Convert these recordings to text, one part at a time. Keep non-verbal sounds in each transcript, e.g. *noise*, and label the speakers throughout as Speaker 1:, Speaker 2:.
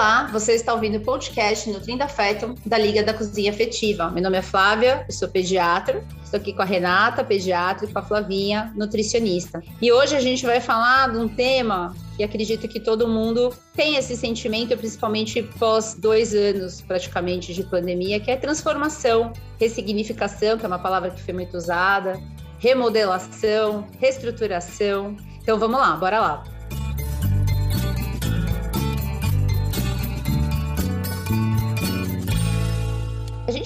Speaker 1: Olá, você está ouvindo o podcast Nutrindo Afeto da Liga da Cozinha Afetiva. Meu nome é Flávia, eu sou pediatra. Estou aqui com a Renata, pediatra, e com a Flavinha, nutricionista. E hoje a gente vai falar de um tema que acredito que todo mundo tem esse sentimento, principalmente pós dois anos praticamente de pandemia, que é transformação, ressignificação, que é uma palavra que foi muito usada, remodelação, reestruturação. Então vamos lá, bora lá.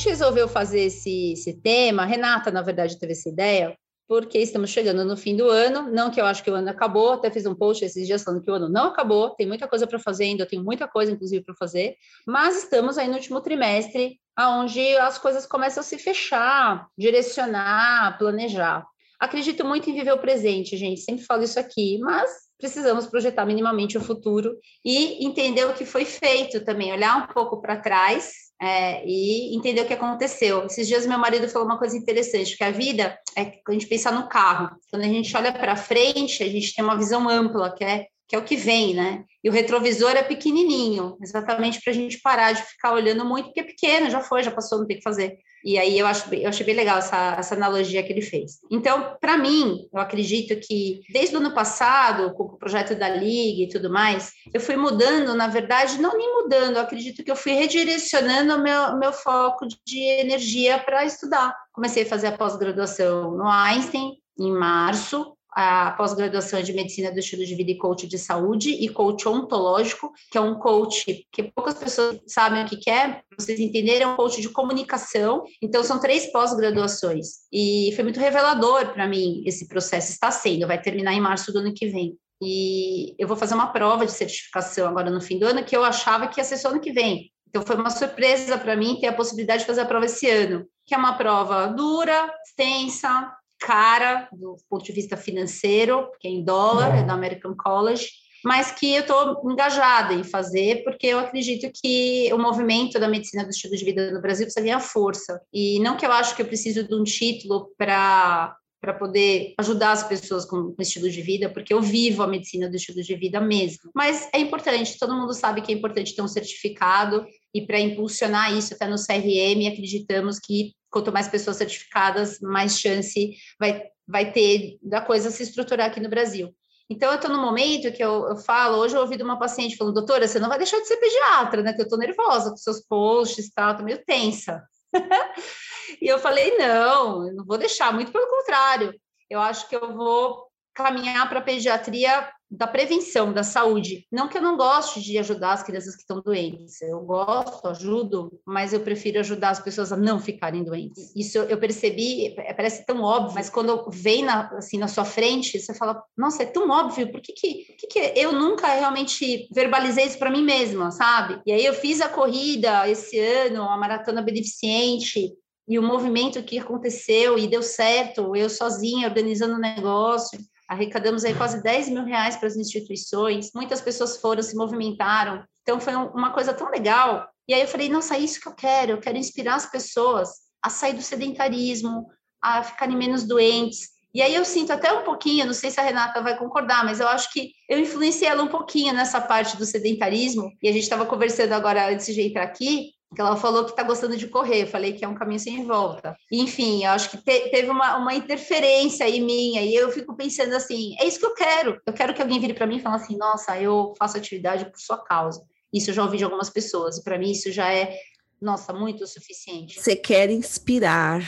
Speaker 1: Gente resolveu fazer esse, esse tema, a Renata, na verdade, teve essa ideia, porque estamos chegando no fim do ano, não que eu acho que o ano acabou, até fiz um post esses dias falando que o ano não acabou, tem muita coisa para fazer ainda, eu tenho muita coisa, inclusive, para fazer, mas estamos aí no último trimestre, onde as coisas começam a se fechar, direcionar, planejar. Acredito muito em viver o presente, gente, sempre falo isso aqui, mas precisamos projetar minimamente o futuro e entender o que foi feito também, olhar um pouco para trás é, e entender o que aconteceu. Esses dias meu marido falou uma coisa interessante, que a vida é a gente pensar no carro. Quando a gente olha para frente, a gente tem uma visão ampla, que é que é o que vem, né? E o retrovisor é pequenininho, exatamente para a gente parar de ficar olhando muito, porque é pequeno, já foi, já passou, não tem que fazer. E aí eu, acho, eu achei bem legal essa, essa analogia que ele fez. Então, para mim, eu acredito que desde o ano passado, com o projeto da Liga e tudo mais, eu fui mudando, na verdade, não nem mudando, eu acredito que eu fui redirecionando o meu, meu foco de energia para estudar. Comecei a fazer a pós-graduação no Einstein, em março, a pós-graduação de medicina do estilo de vida e coach de saúde e coach ontológico, que é um coach que poucas pessoas sabem o que é, vocês entenderem, é um coach de comunicação. Então, são três pós-graduações. E foi muito revelador para mim esse processo, está sendo, vai terminar em março do ano que vem. E eu vou fazer uma prova de certificação agora no fim do ano, que eu achava que ia ser só ano que vem. Então, foi uma surpresa para mim ter a possibilidade de fazer a prova esse ano, que é uma prova dura, extensa, cara do ponto de vista financeiro, que é em dólar, é da American College, mas que eu estou engajada em fazer, porque eu acredito que o movimento da medicina do estilo de vida no Brasil precisa ganhar força. E não que eu acho que eu preciso de um título para para poder ajudar as pessoas com o estilo de vida, porque eu vivo a medicina do estilo de vida mesmo. Mas é importante, todo mundo sabe que é importante ter um certificado, e para impulsionar isso até no CRM, acreditamos que quanto mais pessoas certificadas, mais chance vai, vai ter da coisa se estruturar aqui no Brasil. Então, eu estou no momento que eu, eu, falo, hoje eu ouvi de uma paciente falando, doutora, você não vai deixar de ser pediatra, né? Que eu estou nervosa com seus posts e tal, estou meio tensa. *laughs* e eu falei, não, eu não vou deixar, muito pelo contrário. Eu acho que eu vou caminhar para a pediatria da prevenção, da saúde. Não que eu não goste de ajudar as crianças que estão doentes, eu gosto, ajudo, mas eu prefiro ajudar as pessoas a não ficarem doentes. Isso eu percebi, é, parece tão óbvio, mas quando vem na, assim na sua frente, você fala, nossa, é tão óbvio, por que que, que, que eu nunca realmente verbalizei isso para mim mesma, sabe? E aí eu fiz a corrida esse ano, a maratona beneficente, e o movimento que aconteceu e deu certo, eu sozinha organizando o negócio, arrecadamos aí quase 10 mil reais para as instituições, muitas pessoas foram, se movimentaram, então foi uma coisa tão legal. E aí eu falei, nossa, é isso que eu quero, eu quero inspirar as pessoas a sair do sedentarismo, a ficarem menos doentes. E aí eu sinto até um pouquinho, não sei se a Renata vai concordar, mas eu acho que eu influenciei ela um pouquinho nessa parte do sedentarismo, e a gente estava conversando agora antes de entrar aqui, que ela falou que está gostando de correr, eu falei que é um caminho sem volta. Enfim, eu acho que te, teve uma, uma interferência aí minha, e eu fico pensando assim, é isso que eu quero. Eu quero que alguém vire para mim e fale assim, nossa, eu faço atividade por sua causa. Isso eu já ouvi de algumas pessoas, e para mim isso já é, nossa, muito o suficiente.
Speaker 2: Você quer inspirar,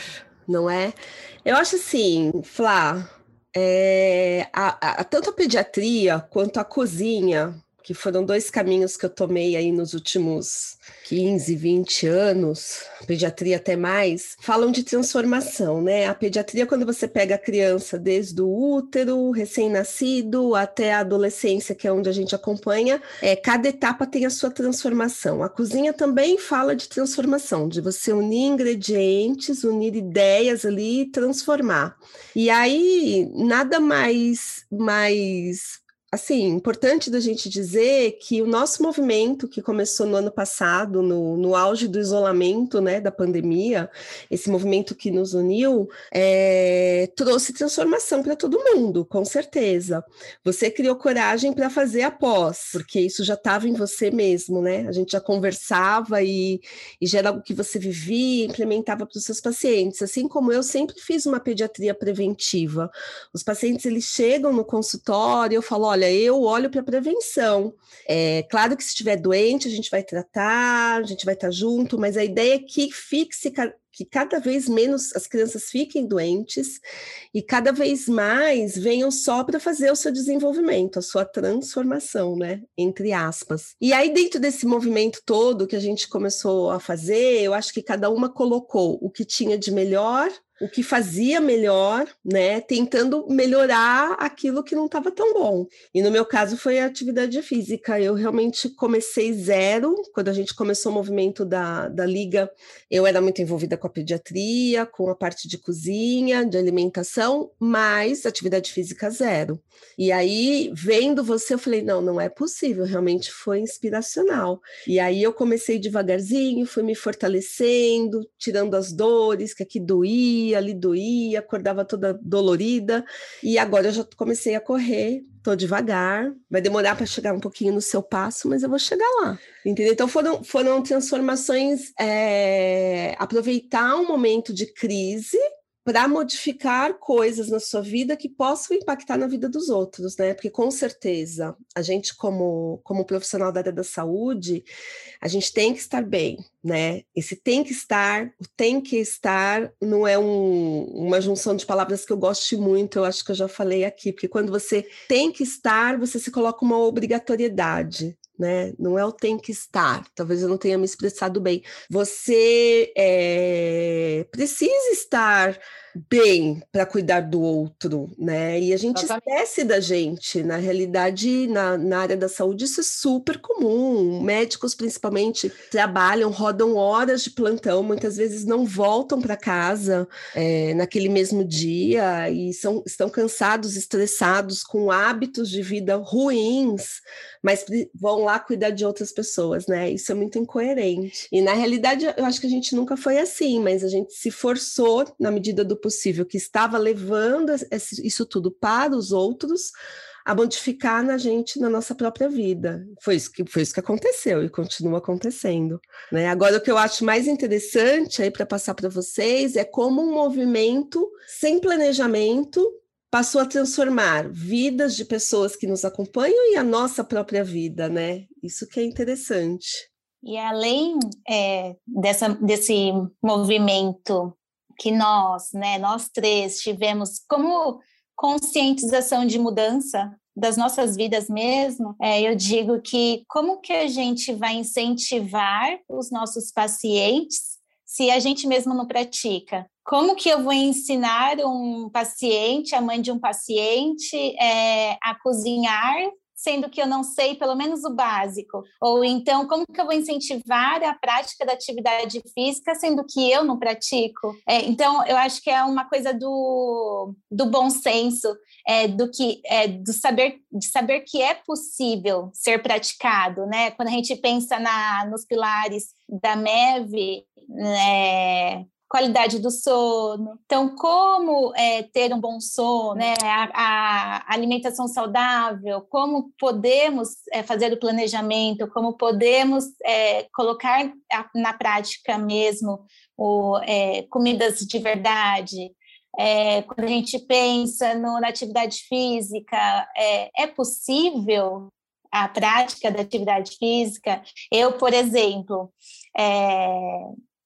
Speaker 2: não é? Eu acho assim, Flá, é, a, a, tanto a pediatria quanto a cozinha que foram dois caminhos que eu tomei aí nos últimos 15, 20 anos, pediatria até mais, falam de transformação, né? A pediatria, quando você pega a criança desde o útero, recém-nascido, até a adolescência, que é onde a gente acompanha, é, cada etapa tem a sua transformação. A cozinha também fala de transformação, de você unir ingredientes, unir ideias ali e transformar. E aí, nada mais, mais assim, importante da gente dizer que o nosso movimento, que começou no ano passado, no, no auge do isolamento, né, da pandemia, esse movimento que nos uniu, é, trouxe transformação para todo mundo, com certeza. Você criou coragem para fazer a pós, porque isso já estava em você mesmo, né? A gente já conversava e, e já era algo que você vivia implementava para os seus pacientes. Assim como eu sempre fiz uma pediatria preventiva. Os pacientes, eles chegam no consultório, eu falo, eu olho para prevenção. É claro que se estiver doente, a gente vai tratar, a gente vai estar junto, mas a ideia é que fixe que cada vez menos as crianças fiquem doentes e cada vez mais venham só para fazer o seu desenvolvimento, a sua transformação, né? Entre aspas. E aí, dentro desse movimento todo que a gente começou a fazer, eu acho que cada uma colocou o que tinha de melhor o que fazia melhor, né, tentando melhorar aquilo que não estava tão bom. E no meu caso foi a atividade física. Eu realmente comecei zero. Quando a gente começou o movimento da, da liga, eu era muito envolvida com a pediatria, com a parte de cozinha, de alimentação, mas atividade física zero. E aí, vendo você, eu falei: não, não é possível, realmente foi inspiracional. E aí eu comecei devagarzinho, fui me fortalecendo, tirando as dores que aqui doía, ali doía, acordava toda dolorida. E agora eu já comecei a correr, tô devagar, vai demorar para chegar um pouquinho no seu passo, mas eu vou chegar lá. Entendeu? Então foram, foram transformações, é, aproveitar um momento de crise para modificar coisas na sua vida que possam impactar na vida dos outros, né? Porque com certeza a gente, como, como profissional da área da saúde, a gente tem que estar bem, né? Esse tem que estar, o tem que estar não é um, uma junção de palavras que eu gosto muito, eu acho que eu já falei aqui, porque quando você tem que estar, você se coloca uma obrigatoriedade, né? Não é o tem que estar, talvez eu não tenha me expressado bem. Você é, precisa estar bem para cuidar do outro, né? E a gente Exatamente. esquece da gente. Na realidade, na, na área da saúde, isso é super comum. Médicos, principalmente, trabalham, rodam horas de plantão, muitas vezes não voltam para casa é, naquele mesmo dia e são, estão cansados, estressados, com hábitos de vida ruins, mas vão lá cuidar de outras pessoas, né? Isso é muito incoerente. E na realidade, eu acho que a gente nunca foi assim, mas a gente se forçou, na medida do possível, que estava levando isso tudo para os outros, a modificar na gente, na nossa própria vida. Foi isso que, foi isso que aconteceu e continua acontecendo. Né? Agora, o que eu acho mais interessante aí para passar para vocês é como um movimento sem planejamento passou a transformar vidas de pessoas que nos acompanham e a nossa própria vida, né? Isso que é interessante.
Speaker 3: E além é, dessa, desse movimento que nós, né, nós três tivemos como conscientização de mudança das nossas vidas mesmo, é, eu digo que como que a gente vai incentivar os nossos pacientes se a gente mesmo não pratica? Como que eu vou ensinar um paciente, a mãe de um paciente, é, a cozinhar sendo que eu não sei pelo menos o básico? Ou então, como que eu vou incentivar a prática da atividade física, sendo que eu não pratico? É, então, eu acho que é uma coisa do, do bom senso, é, do que é, do saber de saber que é possível ser praticado, né? Quando a gente pensa na, nos pilares da MEV, né, qualidade do sono. Então, como é, ter um bom sono, né? a, a alimentação saudável, como podemos é, fazer o planejamento, como podemos é, colocar na prática mesmo o, é, comidas de verdade. É, quando a gente pensa no, na atividade física, é, é possível a prática da atividade física. Eu, por exemplo, é,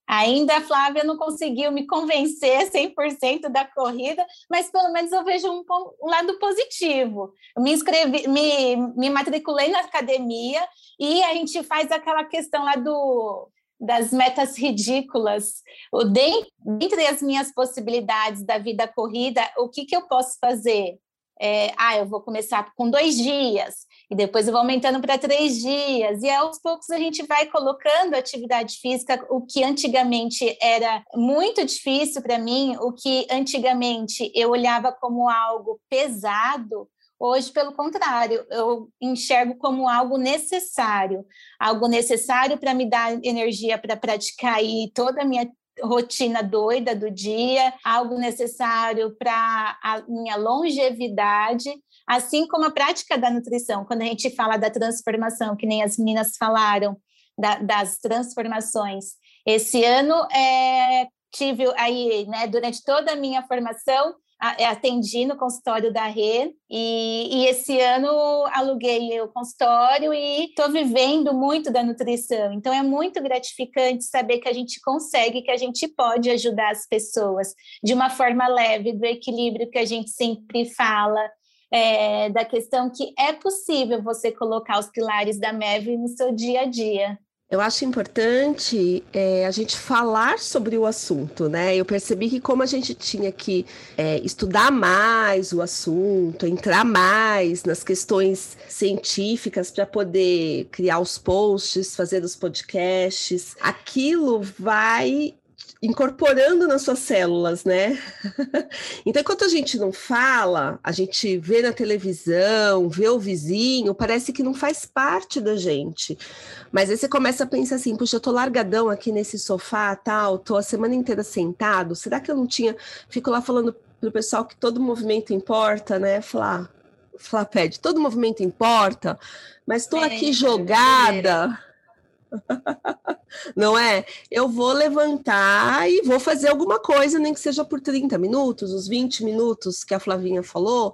Speaker 3: Ainda a Flávia não conseguiu me convencer 100% da corrida, mas pelo menos eu vejo um, um lado positivo. Eu me inscrevi, me, me matriculei na academia e a gente faz aquela questão lá do das metas ridículas. O dentre as minhas possibilidades da vida corrida, o que, que eu posso fazer? É, ah, eu vou começar com dois dias, e depois eu vou aumentando para três dias, e aos poucos a gente vai colocando atividade física, o que antigamente era muito difícil para mim, o que antigamente eu olhava como algo pesado, Hoje, pelo contrário, eu enxergo como algo necessário, algo necessário para me dar energia para praticar aí toda a minha rotina doida do dia, algo necessário para a minha longevidade, assim como a prática da nutrição. Quando a gente fala da transformação, que nem as meninas falaram, da, das transformações. Esse ano é, tive aí, né, durante toda a minha formação, atendi no consultório da Rê e, e, esse ano aluguei o consultório e estou vivendo muito da nutrição. Então é muito gratificante saber que a gente consegue, que a gente pode ajudar as pessoas de uma forma leve, do equilíbrio que a gente sempre fala. É, da questão que é possível você colocar os pilares da MEV no seu dia a dia.
Speaker 2: Eu acho importante é, a gente falar sobre o assunto, né? Eu percebi que como a gente tinha que é, estudar mais o assunto, entrar mais nas questões científicas para poder criar os posts, fazer os podcasts, aquilo vai incorporando nas suas células, né? *laughs* então, enquanto a gente não fala, a gente vê na televisão, vê o vizinho, parece que não faz parte da gente. Mas aí você começa a pensar assim, puxa, eu tô largadão aqui nesse sofá, tal, tô a semana inteira sentado, será que eu não tinha... Fico lá falando pro pessoal que todo movimento importa, né? Falar, falar, pede, todo movimento importa, mas tô é, aqui jogada... É *laughs* não é? Eu vou levantar e vou fazer alguma coisa, nem que seja por 30 minutos, os 20 minutos que a Flavinha falou.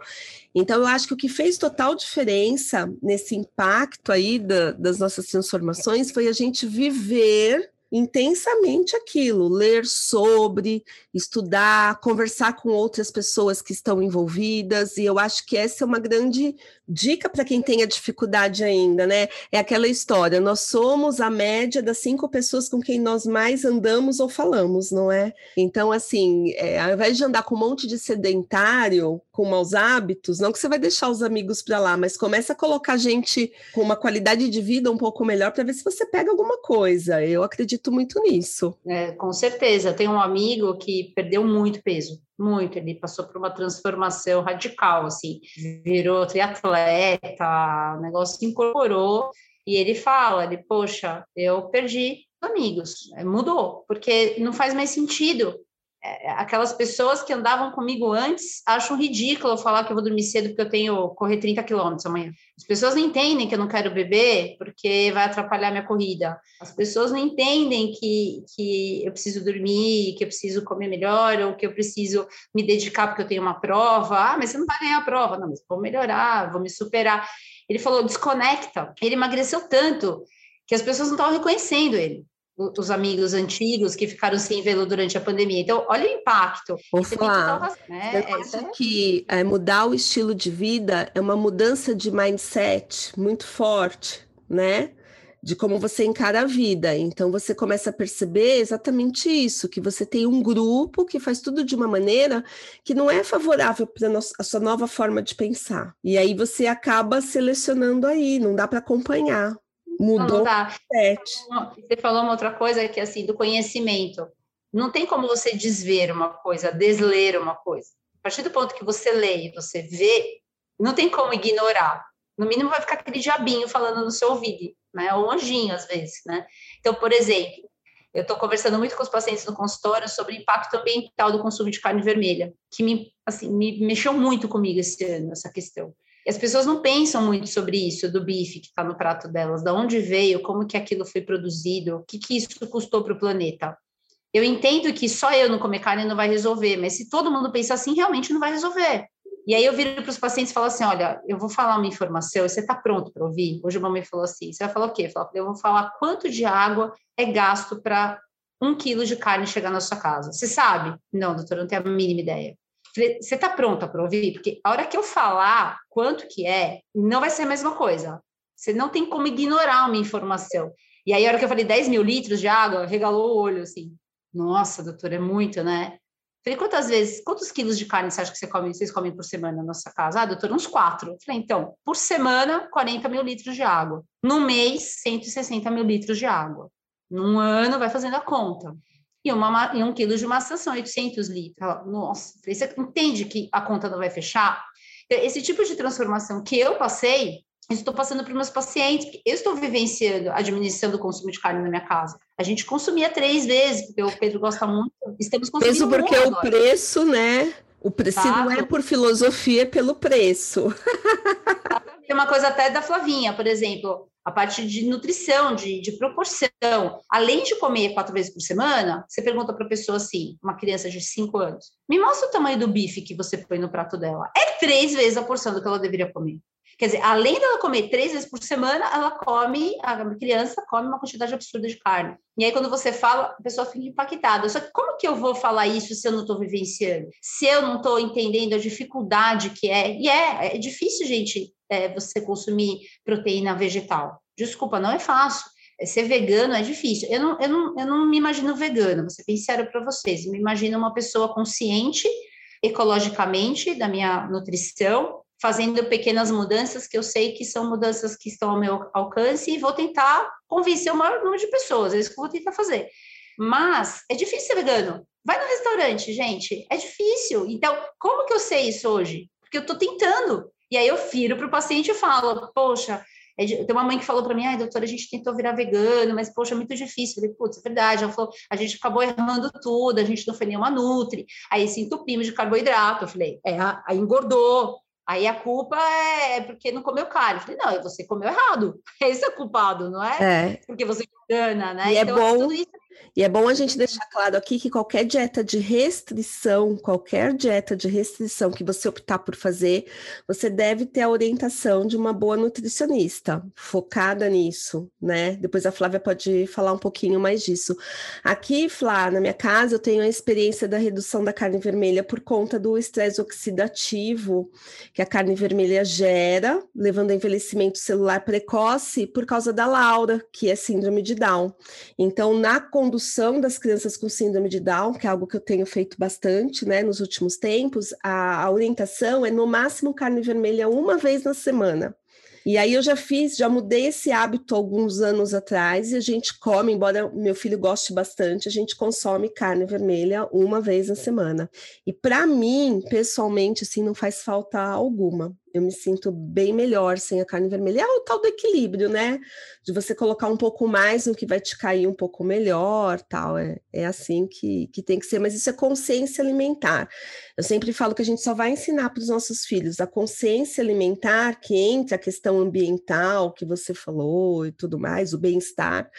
Speaker 2: Então, eu acho que o que fez total diferença nesse impacto aí da, das nossas transformações foi a gente viver intensamente aquilo, ler sobre, estudar, conversar com outras pessoas que estão envolvidas, e eu acho que essa é uma grande dica para quem tenha dificuldade ainda, né? É aquela história: nós somos a média das cinco pessoas com quem nós mais andamos ou falamos, não é? Então, assim, é, ao invés de andar com um monte de sedentário, com maus hábitos, não que você vai deixar os amigos para lá, mas começa a colocar gente com uma qualidade de vida um pouco melhor para ver se você pega alguma coisa. Eu acredito muito nisso.
Speaker 1: É, com certeza. Tem um amigo que perdeu muito peso muito. Ele passou por uma transformação radical, assim, virou triatleta, o negócio se incorporou. E ele fala, ele, poxa, eu perdi amigos, mudou, porque não faz mais sentido aquelas pessoas que andavam comigo antes acham ridículo eu falar que eu vou dormir cedo porque eu tenho correr 30 quilômetros amanhã. As pessoas não entendem que eu não quero beber porque vai atrapalhar minha corrida. As pessoas não entendem que, que eu preciso dormir, que eu preciso comer melhor ou que eu preciso me dedicar porque eu tenho uma prova. Ah, mas você não vai ganhar a prova. Não, mas vou melhorar, vou me superar. Ele falou, desconecta. Ele emagreceu tanto que as pessoas não estavam reconhecendo ele os amigos antigos que ficaram sem vê-lo durante a pandemia. Então, olha o impacto.
Speaker 2: Vou falar, né? eu é, acho é... que é, mudar o estilo de vida é uma mudança de mindset muito forte, né? De como você encara a vida. Então, você começa a perceber exatamente isso, que você tem um grupo que faz tudo de uma maneira que não é favorável para a sua nova forma de pensar. E aí você acaba selecionando aí, não dá para acompanhar. Mudou. Não, tá.
Speaker 1: Você falou uma outra coisa que assim do conhecimento. Não tem como você desver uma coisa, desler uma coisa. A partir do ponto que você lê e você vê, não tem como ignorar. No mínimo vai ficar aquele diabinho falando no seu ouvido, né? Ou um anjinho às vezes, né? Então, por exemplo, eu estou conversando muito com os pacientes no consultório sobre o impacto ambiental do consumo de carne vermelha, que me, assim, me mexeu muito comigo esse ano, essa questão. E as pessoas não pensam muito sobre isso, do bife que está no prato delas, de onde veio, como que aquilo foi produzido, o que, que isso custou para o planeta. Eu entendo que só eu não comer carne não vai resolver, mas se todo mundo pensar assim, realmente não vai resolver. E aí eu viro para os pacientes e falo assim, olha, eu vou falar uma informação, você está pronto para ouvir? Hoje a mamãe falou assim, você vai falar o quê? Eu vou falar quanto de água é gasto para um quilo de carne chegar na sua casa. Você sabe? Não, doutora, não tenho a mínima ideia. Você está pronta para ouvir? Porque a hora que eu falar quanto que é, não vai ser a mesma coisa. Você não tem como ignorar uma informação. E aí, a hora que eu falei 10 mil litros de água, regalou o olho, assim. Nossa, doutora, é muito, né? Falei, quantas vezes, quantos quilos de carne você acha que você come, vocês comem por semana na nossa casa? Ah, doutora, uns quatro. Falei, então, por semana, 40 mil litros de água. No mês, 160 mil litros de água. Num ano, vai fazendo a conta e, uma, e um quilo de maçã são 800 litros. Nossa, você entende que a conta não vai fechar? Então, esse tipo de transformação que eu passei, estou passando para os meus pacientes, eu estou vivenciando a diminuição do consumo de carne na minha casa. A gente consumia três vezes, porque o Pedro gosta muito, estamos consumindo
Speaker 2: Mesmo porque o agora. preço, né? O preço não é por filosofia, é pelo preço.
Speaker 1: Tem uma coisa até da Flavinha, por exemplo, a parte de nutrição, de, de proporção. Além de comer quatro vezes por semana, você pergunta para a pessoa assim, uma criança de cinco anos, me mostra o tamanho do bife que você põe no prato dela. É três vezes a porção do que ela deveria comer. Quer dizer, além dela comer três vezes por semana, ela come, a criança come uma quantidade absurda de carne. E aí, quando você fala, a pessoa fica impactada. Só que como que eu vou falar isso se eu não estou vivenciando? Se eu não estou entendendo a dificuldade que é? E é, é difícil, gente, é, você consumir proteína vegetal. Desculpa, não é fácil. É, ser vegano é difícil. Eu não, eu não, eu não me imagino vegano, vou ser bem sério para vocês. Eu me imagino uma pessoa consciente ecologicamente da minha nutrição, fazendo pequenas mudanças que eu sei que são mudanças que estão ao meu alcance e vou tentar convencer o maior número de pessoas, é isso que eu vou tentar fazer. Mas é difícil ser vegano. Vai no restaurante, gente, é difícil. Então, como que eu sei isso hoje? Porque eu estou tentando. E aí eu viro para o paciente e falo, poxa, é tem uma mãe que falou para mim, ai, doutora, a gente tentou virar vegano, mas, poxa, é muito difícil. Eu falei, putz, é verdade. Ela falou, a gente acabou errando tudo, a gente não foi nenhuma nutri, aí se entupimos de carboidrato. Eu falei, é, aí engordou. Aí a culpa é porque não comeu carne. Eu falei, não, você comeu errado. *laughs* Esse é o culpado, não é?
Speaker 2: É.
Speaker 1: Porque você engana, né?
Speaker 2: E é então, é bom. Isso e é bom a gente deixar claro aqui que qualquer dieta de restrição, qualquer dieta de restrição que você optar por fazer, você deve ter a orientação de uma boa nutricionista, focada nisso, né? Depois a Flávia pode falar um pouquinho mais disso. Aqui, Flá, na minha casa, eu tenho a experiência da redução da carne vermelha por conta do estresse oxidativo que a carne vermelha gera, levando a envelhecimento celular precoce por causa da Laura, que é síndrome de Down. Então, na condução das crianças com síndrome de Down, que é algo que eu tenho feito bastante, né, nos últimos tempos, a, a orientação é no máximo carne vermelha uma vez na semana. E aí eu já fiz, já mudei esse hábito alguns anos atrás e a gente come, embora meu filho goste bastante, a gente consome carne vermelha uma vez na semana. E para mim, pessoalmente, assim, não faz falta alguma eu me sinto bem melhor sem a carne vermelha. É o tal do equilíbrio, né? De você colocar um pouco mais no que vai te cair um pouco melhor, tal. É, é assim que, que tem que ser, mas isso é consciência alimentar. Eu sempre falo que a gente só vai ensinar para os nossos filhos a consciência alimentar, que entra a questão ambiental que você falou e tudo mais, o bem-estar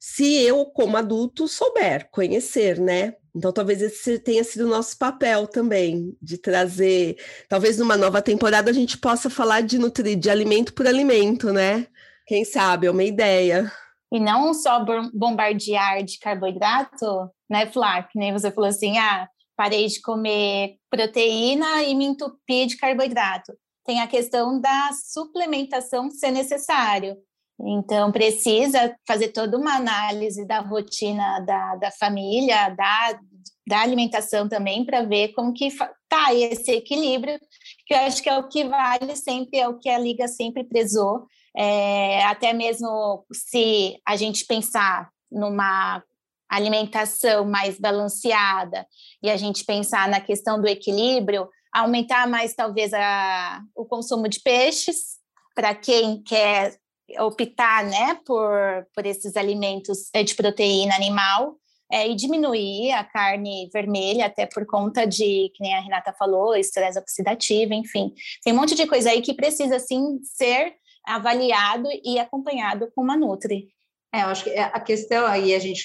Speaker 2: se eu, como adulto, souber conhecer, né? Então, talvez esse tenha sido o nosso papel também, de trazer. Talvez numa nova temporada a gente possa falar de nutrir, de alimento por alimento, né? Quem sabe, é uma ideia.
Speaker 3: E não só bombardear de carboidrato, né, Flá? Que nem você falou assim, ah, parei de comer proteína e me entupi de carboidrato. Tem a questão da suplementação ser necessário. Então, precisa fazer toda uma análise da rotina da, da família, da, da alimentação também, para ver como que está esse equilíbrio, que eu acho que é o que vale sempre, é o que a Liga sempre prezou, é, até mesmo se a gente pensar numa alimentação mais balanceada e a gente pensar na questão do equilíbrio, aumentar mais talvez a, o consumo de peixes, para quem quer optar né, por, por esses alimentos de proteína animal é, e diminuir a carne vermelha, até por conta de, que nem a Renata falou, estresse oxidativo, enfim. Tem um monte de coisa aí que precisa, sim, ser avaliado e acompanhado com uma Nutri.
Speaker 1: É, eu acho que a questão aí, a gente,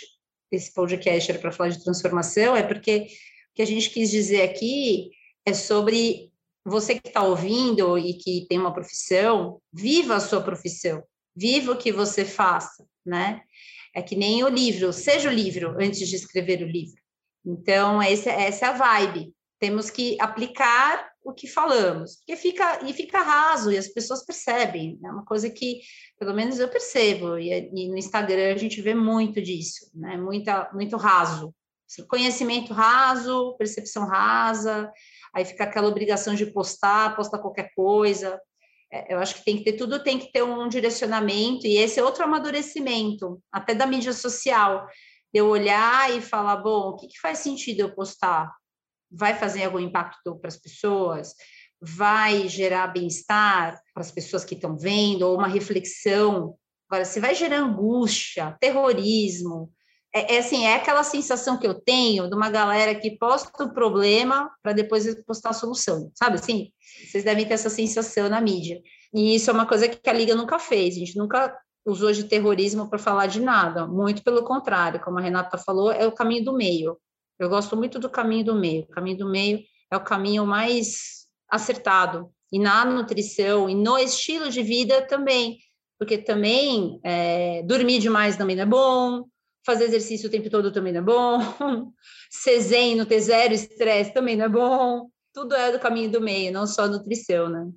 Speaker 1: esse podcast era para falar de transformação, é porque o que a gente quis dizer aqui é sobre você que está ouvindo e que tem uma profissão, viva a sua profissão viva o que você faça, né? É que nem o livro, seja o livro antes de escrever o livro. Então, essa, essa é a vibe. Temos que aplicar o que falamos, porque fica e fica raso e as pessoas percebem. É uma coisa que, pelo menos, eu percebo. E, e no Instagram a gente vê muito disso, né? Muita, muito raso. Assim, conhecimento raso, percepção rasa, aí fica aquela obrigação de postar, postar qualquer coisa. É, eu acho que tem que ter tudo, tem que ter um direcionamento, e esse é outro amadurecimento, até da mídia social, eu olhar e falar, bom, o que, que faz sentido eu postar? Vai fazer algum impacto para as pessoas? vai gerar bem-estar para as pessoas que estão vendo, ou uma reflexão. Agora, se vai gerar angústia, terrorismo, é, é, assim, é aquela sensação que eu tenho de uma galera que posta o problema para depois postar a solução, sabe assim? Vocês devem ter essa sensação na mídia. E isso é uma coisa que a Liga nunca fez, a gente nunca usou de terrorismo para falar de nada, muito pelo contrário, como a Renata falou, é o caminho do meio. Eu gosto muito do caminho do meio. O caminho do meio é o caminho mais acertado. E na nutrição e no estilo de vida também, porque também é, dormir demais também não é bom, fazer exercício o tempo todo também não é bom, *laughs* ser zen, não ter zero estresse também não é bom. Tudo é do caminho do meio, não só nutrição, né?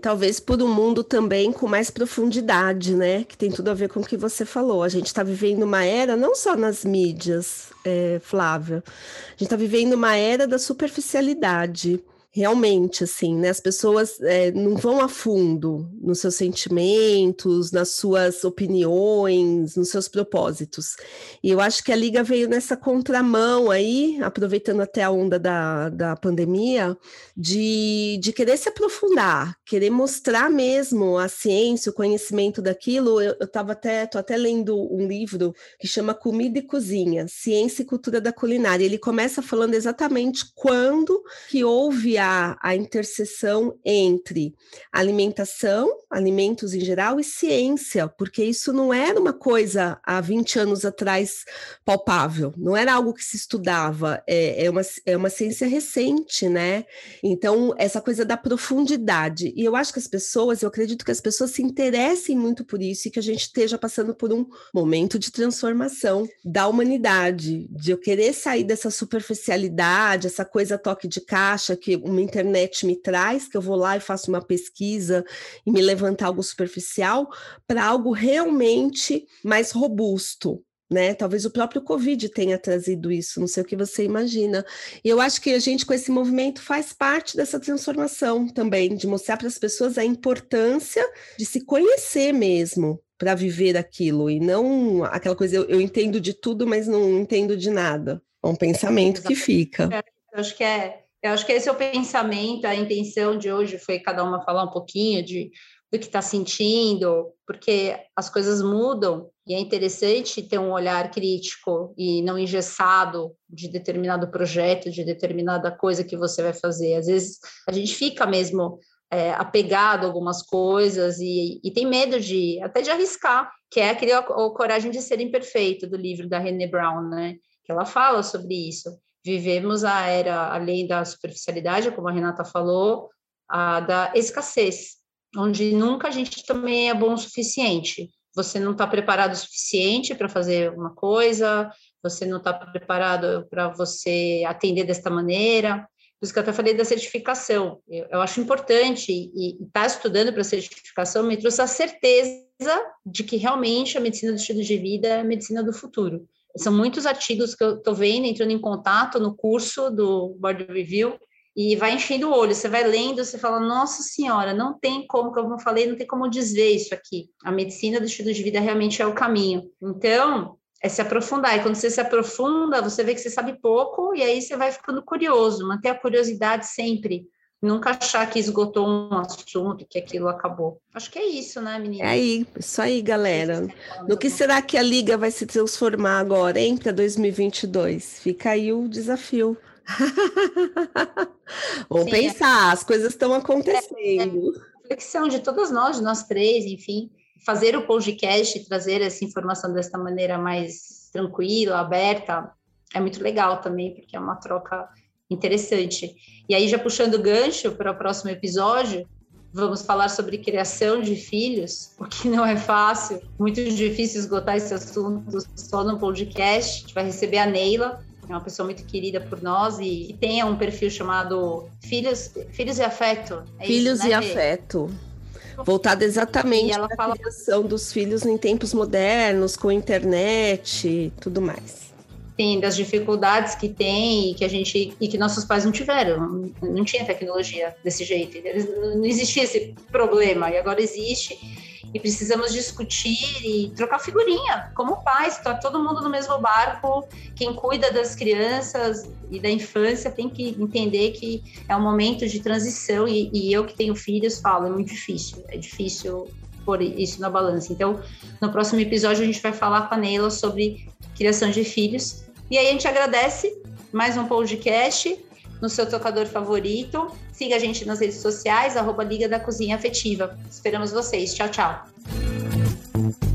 Speaker 2: Talvez por um mundo também com mais profundidade, né? Que tem tudo a ver com o que você falou. A gente está vivendo uma era, não só nas mídias, é, Flávia, a gente está vivendo uma era da superficialidade realmente, assim, né? As pessoas é, não vão a fundo nos seus sentimentos, nas suas opiniões, nos seus propósitos. E eu acho que a Liga veio nessa contramão aí, aproveitando até a onda da, da pandemia, de, de querer se aprofundar, querer mostrar mesmo a ciência, o conhecimento daquilo. Eu estava até, tô até lendo um livro que chama Comida e Cozinha, Ciência e Cultura da Culinária. Ele começa falando exatamente quando que houve a, interseção entre alimentação, alimentos em geral, e ciência, porque isso não era uma coisa há 20 anos atrás palpável, não era algo que se estudava, é, é, uma, é uma ciência recente, né? Então, essa coisa da profundidade. E eu acho que as pessoas, eu acredito que as pessoas se interessem muito por isso e que a gente esteja passando por um momento de transformação da humanidade, de eu querer sair dessa superficialidade, essa coisa toque de caixa que uma internet me traz, que eu vou lá e faço uma pesquisa e me levantar algo superficial, para algo realmente mais robusto, né? Talvez o próprio Covid tenha trazido isso, não sei o que você imagina. E eu acho que a gente, com esse movimento, faz parte dessa transformação também, de mostrar para as pessoas a importância de se conhecer mesmo para viver aquilo, e não aquela coisa, eu, eu, entendo de tudo, mas não entendo de nada. É um pensamento Exatamente. que fica.
Speaker 1: Eu acho que é eu acho que esse é o pensamento, a intenção de hoje foi cada uma falar um pouquinho de, do que está sentindo, porque as coisas mudam e é interessante ter um olhar crítico e não engessado de determinado projeto, de determinada coisa que você vai fazer. Às vezes a gente fica mesmo é, apegado a algumas coisas e, e, tem medo de até de arriscar, que é aquele a, a coragem de ser imperfeito do livro da René Brown, né? Que ela fala sobre isso vivemos a era, além da superficialidade, como a Renata falou, a da escassez, onde nunca a gente também é bom o suficiente. Você não está preparado o suficiente para fazer uma coisa, você não está preparado para você atender desta maneira. Por isso que eu até falei da certificação. Eu, eu acho importante, e estar tá estudando para certificação me trouxe a certeza de que realmente a medicina do estilo de vida é a medicina do futuro. São muitos artigos que eu estou vendo, entrando em contato no curso do Board Review, e vai enchendo o olho, você vai lendo, você fala, nossa senhora, não tem como, como eu falei, não tem como desver isso aqui. A medicina do estilo de vida realmente é o caminho. Então, é se aprofundar, e quando você se aprofunda, você vê que você sabe pouco, e aí você vai ficando curioso, manter a curiosidade sempre nunca achar que esgotou um assunto, que aquilo acabou. Acho que é isso, né, menina?
Speaker 2: É aí, isso aí, galera. No que será que a Liga vai se transformar agora, hein, para 2022? Fica aí o desafio. *laughs* Vamos Sim, pensar, é... as coisas estão acontecendo. É, é,
Speaker 1: reflexão de todas nós, de nós três, enfim, fazer o podcast, trazer essa informação dessa maneira mais tranquila, aberta, é muito legal também, porque é uma troca interessante. E aí, já puxando o gancho para o próximo episódio, vamos falar sobre criação de filhos, *laughs* o que não é fácil, muito difícil esgotar esse assunto só no podcast. A gente vai receber a Neila, é uma pessoa muito querida por nós e, e tem um perfil chamado Filhos, Filhos e Afeto.
Speaker 2: É filhos isso, né, e Afeto. Voltado exatamente à fala... criação dos filhos em tempos modernos, com internet e tudo mais
Speaker 1: sim, das dificuldades que tem e que a gente e que nossos pais não tiveram, não tinha tecnologia desse jeito, não existia esse problema e agora existe. e precisamos discutir e trocar figurinha como pais, está todo mundo no mesmo barco. Quem cuida das crianças e da infância tem que entender que é um momento de transição e, e eu que tenho filhos falo, é muito difícil, é difícil pôr isso na balança. Então, no próximo episódio a gente vai falar com a Neila sobre criação de filhos. E aí a gente agradece mais um podcast no seu tocador favorito. Siga a gente nas redes sociais, arroba Liga da Cozinha Afetiva. Esperamos vocês. Tchau, tchau.